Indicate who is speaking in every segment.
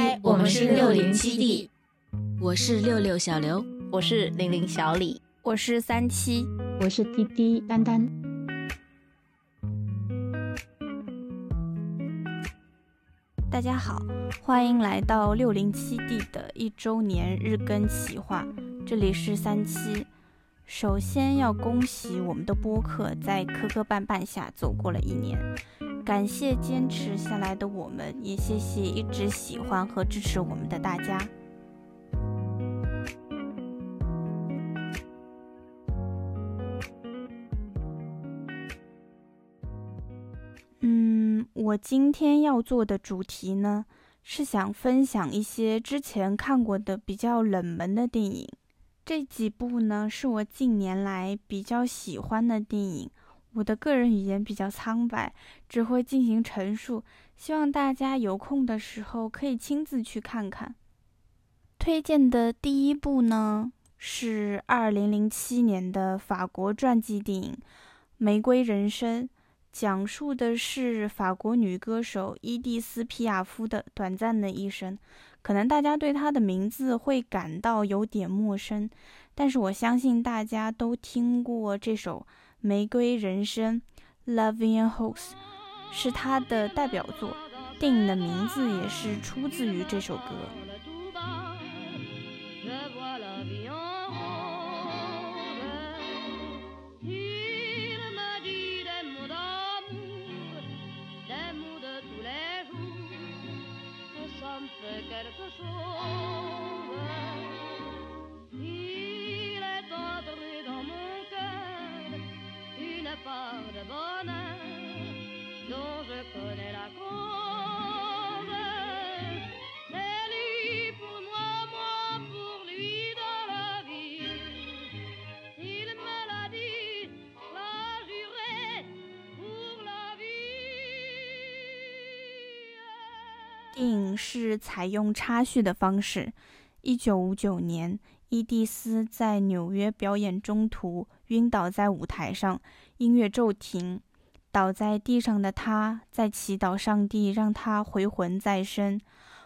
Speaker 1: 嗨，我们是六零基地，
Speaker 2: 我是六六小刘，
Speaker 3: 我是零零小李，
Speaker 4: 我是三七，
Speaker 5: 我是滴滴丹丹。
Speaker 4: 大家好，欢迎来到六零七 D 的一周年日更企划，这里是三七。首先要恭喜我们的播客在磕磕绊绊下走过了一年，感谢坚持下来的我们，也谢谢一直喜欢和支持我们的大家。嗯我今天要做的主题呢，是想分享一些之前看过的比较冷门的电影。这几部呢，是我近年来比较喜欢的电影。我的个人语言比较苍白，只会进行陈述，希望大家有空的时候可以亲自去看看。推荐的第一部呢，是2007年的法国传记电影《玫瑰人生》。讲述的是法国女歌手伊蒂丝·皮亚夫的短暂的一生。可能大家对她的名字会感到有点陌生，但是我相信大家都听过这首《玫瑰人生》（Love in a Horse） 是他的代表作。电影的名字也是出自于这首歌。电影是采用插叙的方式。一九五九年，伊蒂丝在纽约表演中途晕倒在舞台上，音乐骤停，倒在地上的她在祈祷上帝让她回魂再生。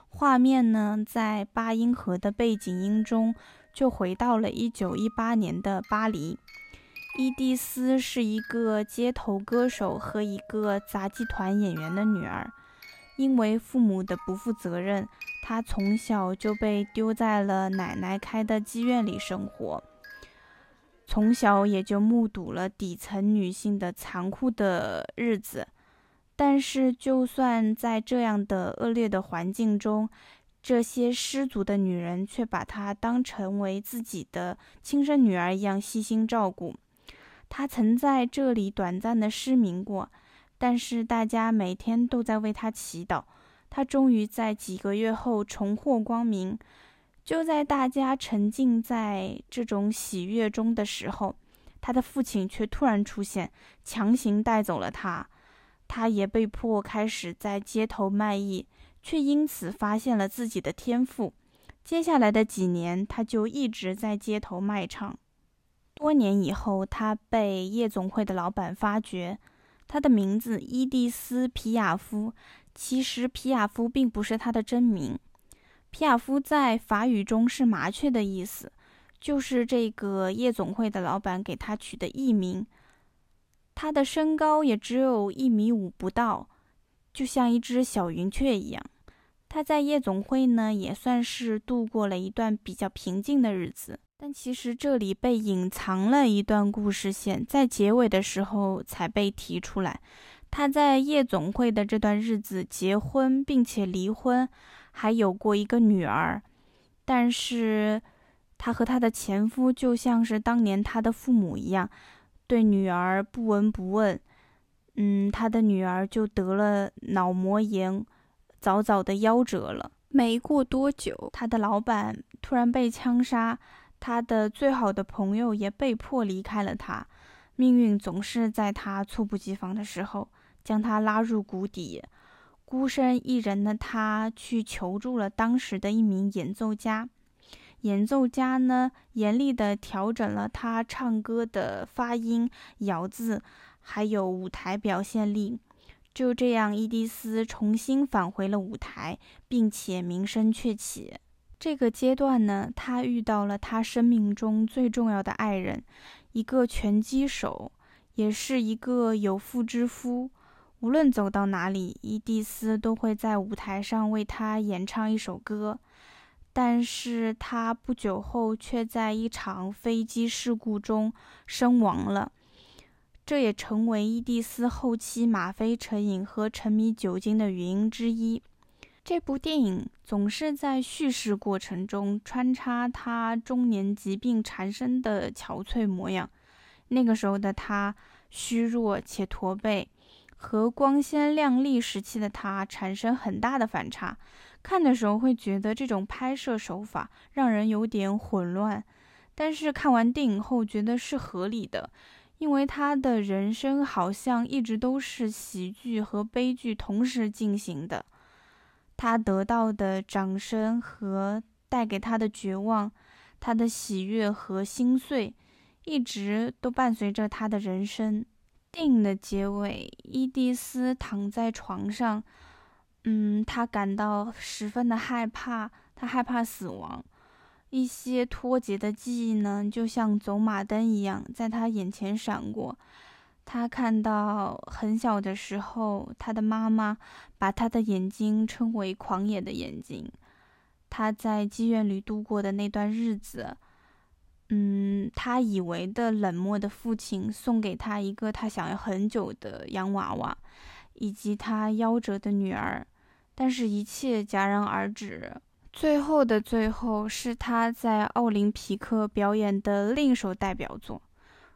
Speaker 4: 画面呢，在八音盒的背景音中就回到了一九一八年的巴黎。伊蒂丝是一个街头歌手和一个杂技团演员的女儿。因为父母的不负责任，他从小就被丢在了奶奶开的妓院里生活，从小也就目睹了底层女性的残酷的日子。但是，就算在这样的恶劣的环境中，这些失足的女人却把她当成为自己的亲生女儿一样悉心照顾。她曾在这里短暂的失明过。但是大家每天都在为他祈祷，他终于在几个月后重获光明。就在大家沉浸在这种喜悦中的时候，他的父亲却突然出现，强行带走了他。他也被迫开始在街头卖艺，却因此发现了自己的天赋。接下来的几年，他就一直在街头卖唱。多年以后，他被夜总会的老板发掘。他的名字伊蒂丝·皮亚夫，其实皮亚夫并不是他的真名。皮亚夫在法语中是麻雀的意思，就是这个夜总会的老板给他取的艺名。他的身高也只有一米五不到，就像一只小云雀一样。他在夜总会呢，也算是度过了一段比较平静的日子。但其实这里被隐藏了一段故事线，在结尾的时候才被提出来。他在夜总会的这段日子结婚并且离婚，还有过一个女儿。但是他和他的前夫就像是当年他的父母一样，对女儿不闻不问。嗯，他的女儿就得了脑膜炎，早早的夭折了。没过多久，他的老板突然被枪杀。他的最好的朋友也被迫离开了他，命运总是在他猝不及防的时候将他拉入谷底。孤身一人的他去求助了当时的一名演奏家，演奏家呢严厉地调整了他唱歌的发音、咬字，还有舞台表现力。就这样，伊迪丝重新返回了舞台，并且名声鹊起。这个阶段呢，他遇到了他生命中最重要的爱人，一个拳击手，也是一个有妇之夫。无论走到哪里，伊蒂丝都会在舞台上为他演唱一首歌。但是他不久后却在一场飞机事故中身亡了。这也成为伊蒂丝后期吗啡成瘾和沉迷酒精的原因之一。这部电影总是在叙事过程中穿插他中年疾病缠身的憔悴模样。那个时候的他虚弱且驼背，和光鲜亮丽时期的他产生很大的反差。看的时候会觉得这种拍摄手法让人有点混乱，但是看完电影后觉得是合理的。因为他的人生好像一直都是喜剧和悲剧同时进行的，他得到的掌声和带给他的绝望，他的喜悦和心碎，一直都伴随着他的人生。电影的结尾，伊蒂丝躺在床上，嗯，他感到十分的害怕，他害怕死亡。一些脱节的记忆呢，就像走马灯一样，在他眼前闪过。他看到很小的时候，他的妈妈把他的眼睛称为“狂野的眼睛”。他在妓院里度过的那段日子，嗯，他以为的冷漠的父亲送给他一个他想要很久的洋娃娃，以及他夭折的女儿，但是，一切戛然而止。最后的最后，是他在奥林匹克表演的另一首代表作，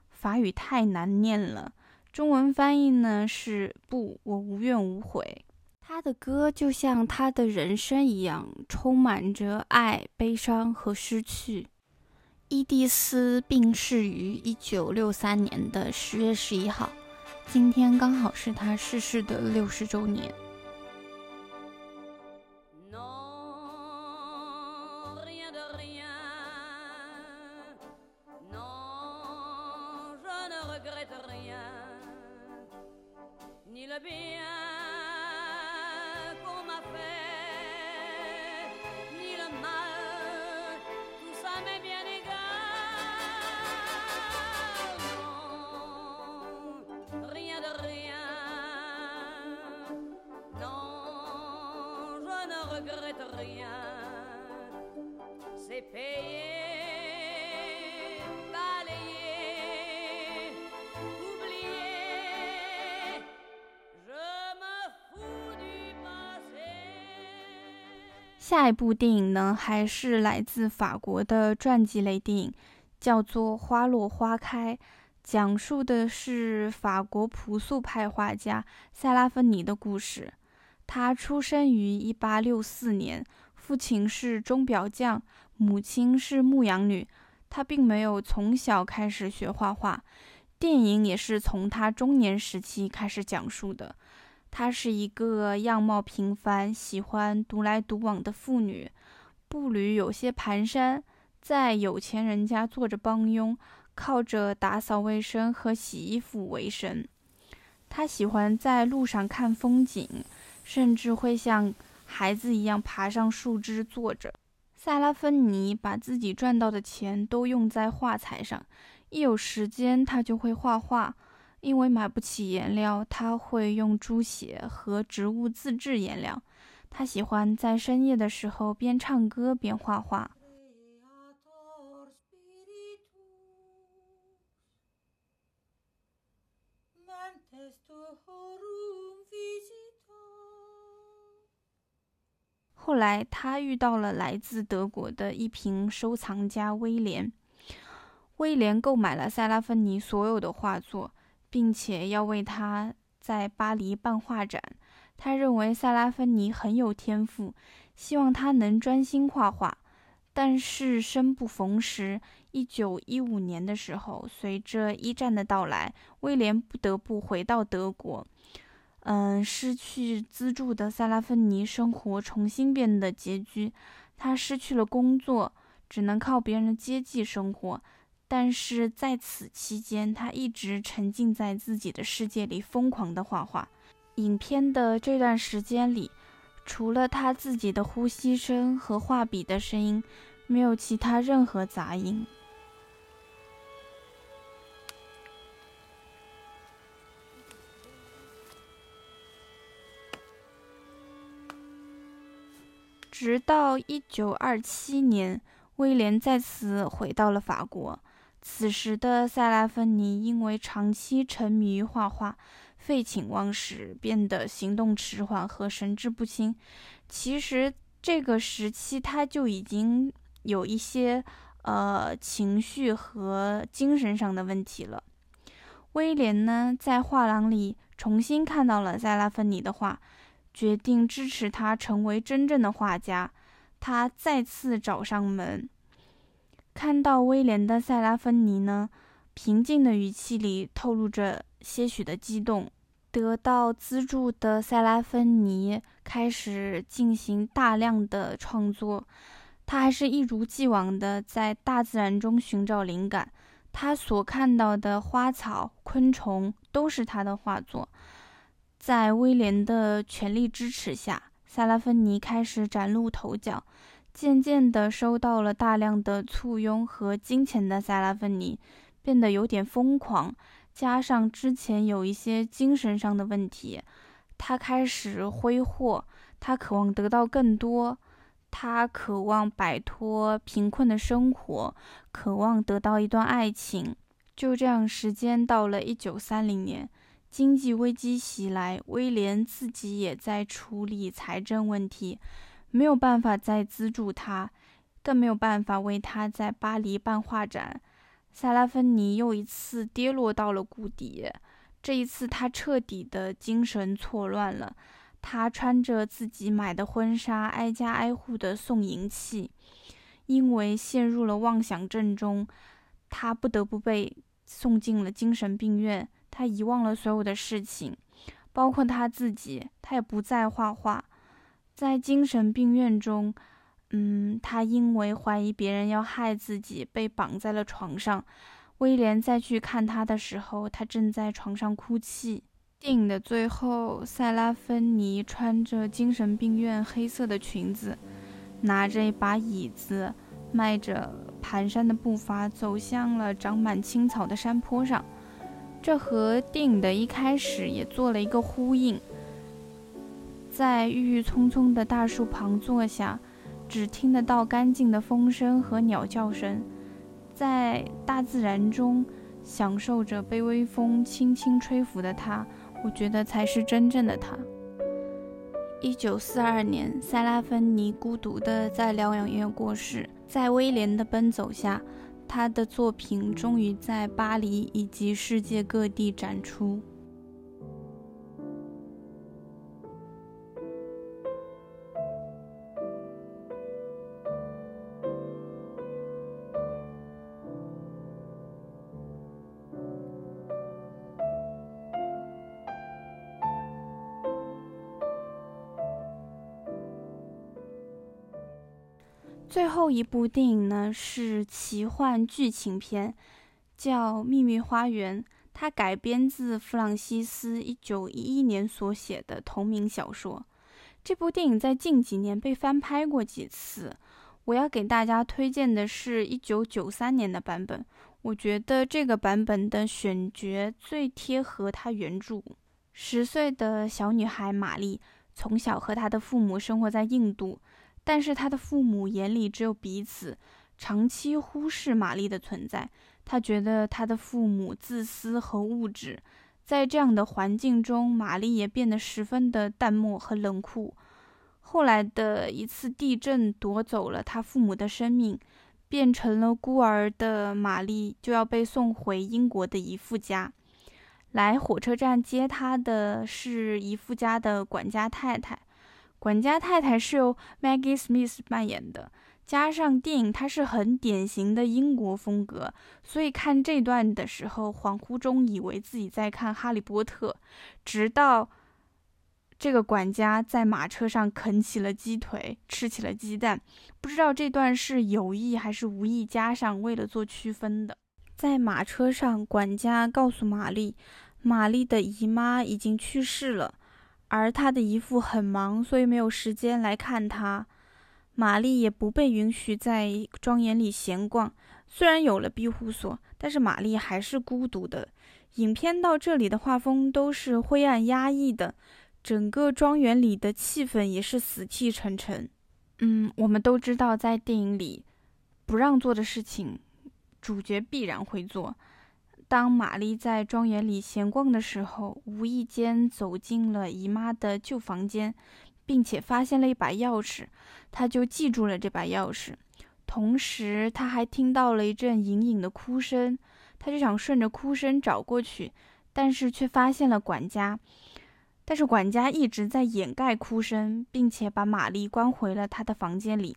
Speaker 4: 法语太难念了，中文翻译呢是“不，我无怨无悔”。他的歌就像他的人生一样，充满着爱、悲伤和失去。伊蒂丝病逝于一九六三年的十月十一号，今天刚好是他逝世的六十周年。下一部电影呢，还是来自法国的传记类电影，叫做《花落花开》，讲述的是法国朴素派画家塞拉芬尼的故事。他出生于1864年，父亲是钟表匠，母亲是牧羊女。他并没有从小开始学画画。电影也是从他中年时期开始讲述的。她是一个样貌平凡、喜欢独来独往的妇女，步履有些蹒跚，在有钱人家做着帮佣，靠着打扫卫生和洗衣服为生。她喜欢在路上看风景，甚至会像孩子一样爬上树枝坐着。萨拉芬尼把自己赚到的钱都用在画材上，一有时间他就会画画。因为买不起颜料，他会用猪血和植物自制颜料。他喜欢在深夜的时候边唱歌边画画。后来，他遇到了来自德国的一瓶收藏家威廉。威廉购买了塞拉芬尼所有的画作。并且要为他在巴黎办画展。他认为萨拉芬尼很有天赋，希望他能专心画画。但是生不逢时，一九一五年的时候，随着一战的到来，威廉不得不回到德国。嗯，失去资助的萨拉芬尼生活重新变得拮据，他失去了工作，只能靠别人的接济生活。但是在此期间，他一直沉浸在自己的世界里，疯狂的画画。影片的这段时间里，除了他自己的呼吸声和画笔的声音，没有其他任何杂音。直到一九二七年，威廉再次回到了法国。此时的塞拉芬妮因为长期沉迷于画画，废寝忘食，变得行动迟缓和神志不清。其实这个时期他就已经有一些呃情绪和精神上的问题了。威廉呢，在画廊里重新看到了塞拉芬妮的画。决定支持他成为真正的画家。他再次找上门，看到威廉的塞拉芬妮呢，平静的语气里透露着些许的激动。得到资助的塞拉芬妮开始进行大量的创作。他还是一如既往的在大自然中寻找灵感。他所看到的花草、昆虫都是他的画作。在威廉的全力支持下，塞拉芬妮开始崭露头角。渐渐地，收到了大量的簇拥和金钱的塞拉芬妮变得有点疯狂，加上之前有一些精神上的问题，他开始挥霍。他渴望得到更多，他渴望摆脱贫困的生活，渴望得到一段爱情。就这样，时间到了一九三零年。经济危机袭来，威廉自己也在处理财政问题，没有办法再资助他，更没有办法为他在巴黎办画展。萨拉芬尼又一次跌落到了谷底，这一次他彻底的精神错乱了。他穿着自己买的婚纱，挨家挨户的送银器，因为陷入了妄想症中，他不得不被送进了精神病院。他遗忘了所有的事情，包括他自己。他也不再画画。在精神病院中，嗯，他因为怀疑别人要害自己，被绑在了床上。威廉再去看他的时候，他正在床上哭泣。电影的最后，塞拉芬妮穿着精神病院黑色的裙子，拿着一把椅子，迈着蹒跚的步伐走向了长满青草的山坡上。这和电影的一开始也做了一个呼应。在郁郁葱葱的大树旁坐下，只听得到干净的风声和鸟叫声，在大自然中享受着被微风轻轻吹拂的他，我觉得才是真正的他。一九四二年，塞拉芬妮孤独地在疗养院过世，在威廉的奔走下。他的作品终于在巴黎以及世界各地展出。后一部电影呢是奇幻剧情片，叫《秘密花园》，它改编自弗朗西斯一九一一年所写的同名小说。这部电影在近几年被翻拍过几次。我要给大家推荐的是一九九三年的版本，我觉得这个版本的选角最贴合它原著。十岁的小女孩玛丽从小和她的父母生活在印度。但是他的父母眼里只有彼此，长期忽视玛丽的存在。他觉得他的父母自私和物质，在这样的环境中，玛丽也变得十分的淡漠和冷酷。后来的一次地震夺走了他父母的生命，变成了孤儿的玛丽就要被送回英国的姨父家。来火车站接他的是姨父家的管家太太。管家太太是由 Maggie Smith 扮演的，加上电影它是很典型的英国风格，所以看这段的时候，恍惚中以为自己在看《哈利波特》，直到这个管家在马车上啃起了鸡腿，吃起了鸡蛋，不知道这段是有意还是无意加上，为了做区分的。在马车上，管家告诉玛丽，玛丽的姨妈已经去世了。而他的姨父很忙，所以没有时间来看他。玛丽也不被允许在庄园里闲逛，虽然有了庇护所，但是玛丽还是孤独的。影片到这里的画风都是灰暗压抑的，整个庄园里的气氛也是死气沉沉。嗯，我们都知道，在电影里不让做的事情，主角必然会做。当玛丽在庄园里闲逛的时候，无意间走进了姨妈的旧房间，并且发现了一把钥匙，她就记住了这把钥匙。同时，她还听到了一阵隐隐的哭声，她就想顺着哭声找过去，但是却发现了管家。但是管家一直在掩盖哭声，并且把玛丽关回了他的房间里。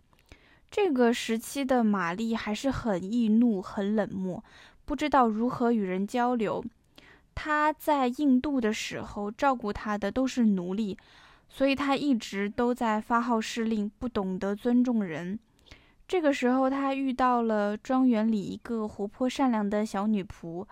Speaker 4: 这个时期的玛丽还是很易怒、很冷漠。不知道如何与人交流。他在印度的时候，照顾他的都是奴隶，所以他一直都在发号施令，不懂得尊重人。这个时候，他遇到了庄园里一个活泼善良的小女仆。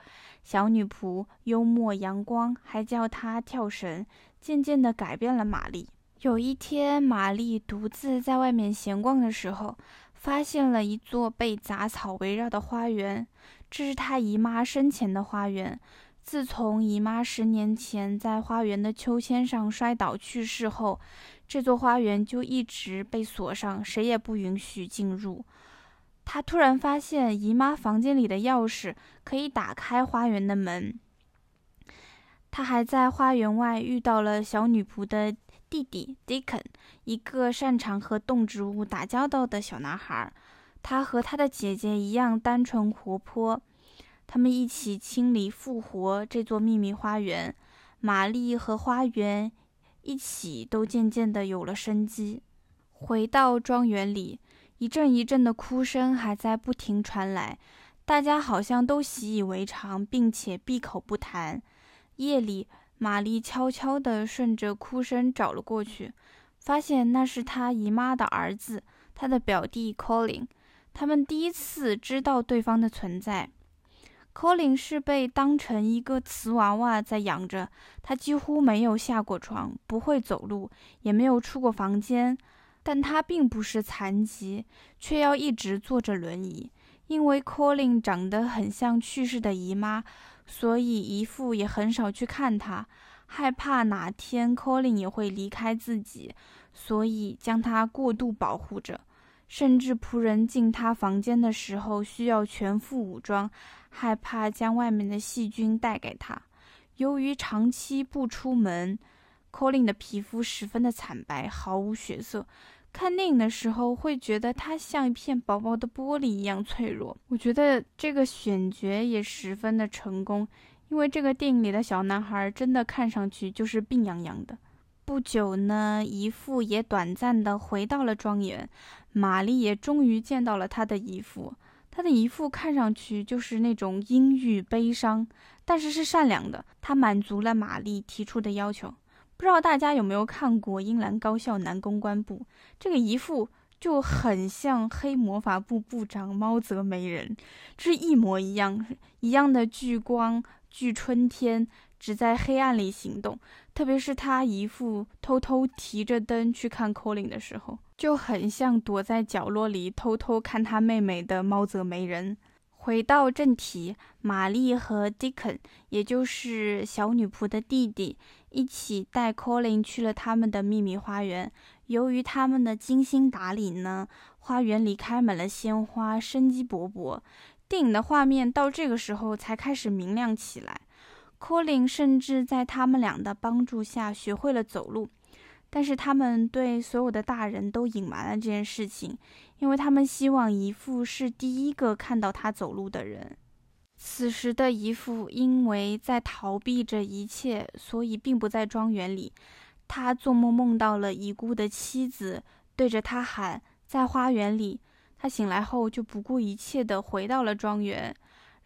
Speaker 4: 小女仆幽默阳光，还教他跳绳，渐渐地改变了玛丽。有一天，玛丽独自在外面闲逛的时候，发现了一座被杂草围绕的花园。这是他姨妈生前的花园。自从姨妈十年前在花园的秋千上摔倒去世后，这座花园就一直被锁上，谁也不允许进入。他突然发现姨妈房间里的钥匙可以打开花园的门。他还在花园外遇到了小女仆的弟弟 Deacon，一个擅长和动植物打交道的小男孩。他和他的姐姐一样单纯活泼，他们一起清理复活这座秘密花园。玛丽和花园一起都渐渐的有了生机。回到庄园里，一阵一阵的哭声还在不停传来，大家好像都习以为常，并且闭口不谈。夜里，玛丽悄悄地顺着哭声找了过去，发现那是她姨妈的儿子，她的表弟 Colin。他们第一次知道对方的存在。Colin 是被当成一个瓷娃娃在养着，他几乎没有下过床，不会走路，也没有出过房间。但他并不是残疾，却要一直坐着轮椅。因为 Colin 长得很像去世的姨妈，所以姨父也很少去看他，害怕哪天 Colin 也会离开自己，所以将他过度保护着。甚至仆人进他房间的时候需要全副武装，害怕将外面的细菌带给他。由于长期不出门，Colin 的皮肤十分的惨白，毫无血色。看电影的时候会觉得他像一片薄薄的玻璃一样脆弱。我觉得这个选角也十分的成功，因为这个电影里的小男孩真的看上去就是病怏怏的。不久呢，姨父也短暂的回到了庄园，玛丽也终于见到了她的姨父。她的姨父看上去就是那种阴郁悲伤，但是是善良的。他满足了玛丽提出的要求。不知道大家有没有看过《英兰高校男公关部》？这个姨父就很像黑魔法部部长猫泽梅人，这是一模一样，一样的聚光，聚春天。只在黑暗里行动，特别是他姨父偷偷提着灯去看 Colin 的时候，就很像躲在角落里偷偷看他妹妹的猫泽梅人。回到正题，玛丽和 Deacon，也就是小女仆的弟弟，一起带 Colin 去了他们的秘密花园。由于他们的精心打理呢，花园里开满了鲜花，生机勃勃。电影的画面到这个时候才开始明亮起来。Colin 甚至在他们俩的帮助下学会了走路，但是他们对所有的大人都隐瞒了这件事情，因为他们希望姨父是第一个看到他走路的人。此时的姨父因为在逃避着一切，所以并不在庄园里。他做梦梦到了遗孤的妻子，对着他喊：“在花园里。”他醒来后就不顾一切地回到了庄园。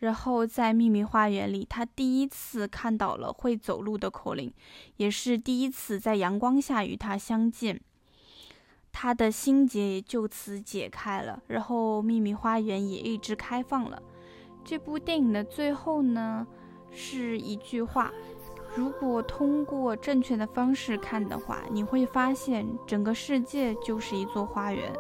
Speaker 4: 然后在秘密花园里，他第一次看到了会走路的口令也是第一次在阳光下与他相见。他的心结也就此解开了，然后秘密花园也一直开放了。这部电影的最后呢，是一句话如果通过正确的方式看的话，你会发现整个世界就是一座花园。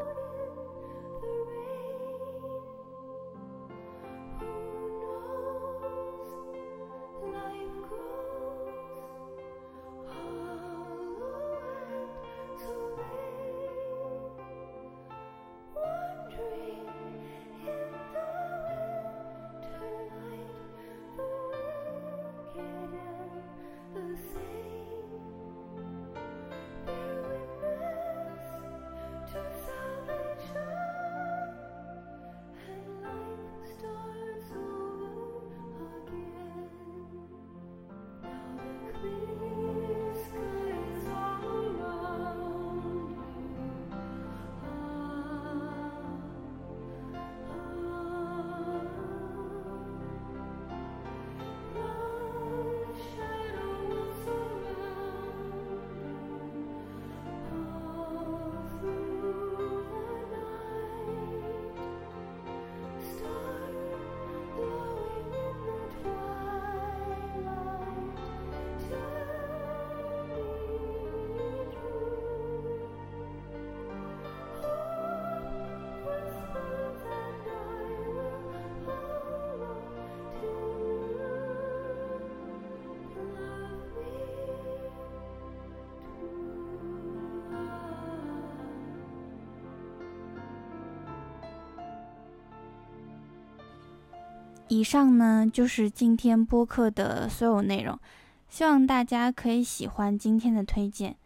Speaker 4: 以上呢就是今天播客的所有内容，希望大家可以喜欢今天的推荐，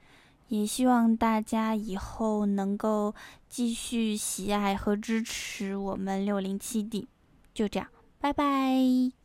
Speaker 4: 也希望大家以后能够继续喜爱和支持我们六零七 D。就这样，拜拜。